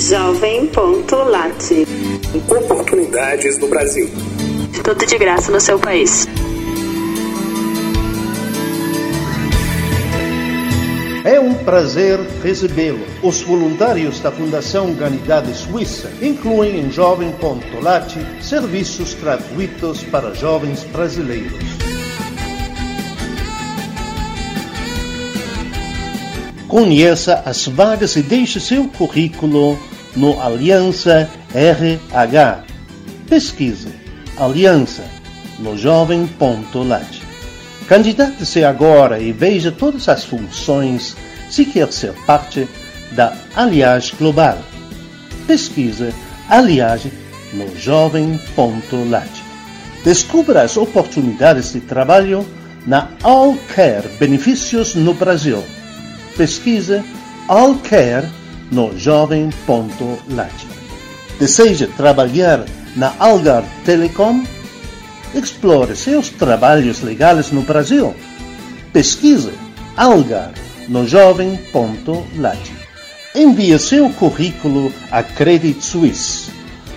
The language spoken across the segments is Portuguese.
Jovem.lat. Oportunidades no Brasil. Tudo de graça no seu país. É um prazer recebê-lo. Os voluntários da Fundação Humanidade Suíça incluem em Jovem.lat serviços gratuitos para jovens brasileiros. Conheça as vagas e deixe seu currículo no Aliança RH. Pesquise Aliança no jovem.lat. Candidate-se agora e veja todas as funções se quer ser parte da Aliage Global. Pesquise Aliage no jovem.lat. Descubra as oportunidades de trabalho na Allcare Benefícios no Brasil. Pesquise Allcare no jovem.lat. Deseja trabalhar na Algar Telecom? Explore seus trabalhos legais no Brasil. Pesquise Algar no jovem.lat. Envie seu currículo a Credit Suisse.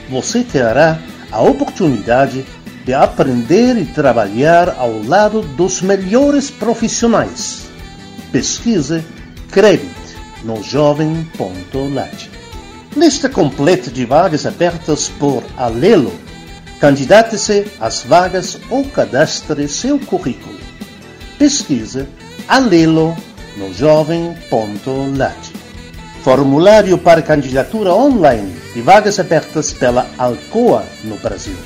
Você terá a oportunidade de aprender e trabalhar ao lado dos melhores profissionais. Pesquise Credit no jovem.lat. Lista completa de vagas abertas por Alelo. Candidate-se às vagas ou cadastre seu currículo. Pesquise Alelo no jovem.lat. Formulário para candidatura online de vagas abertas pela Alcoa no Brasil.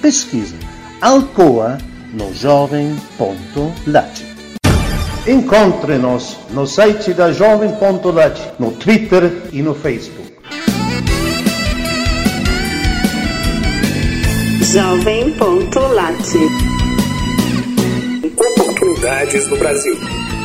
Pesquise Alcoa no jovem.lat. Encontre-nos no site da Jovem.lat, no Twitter e no Facebook. Jovem.lat. Oportunidades no Brasil.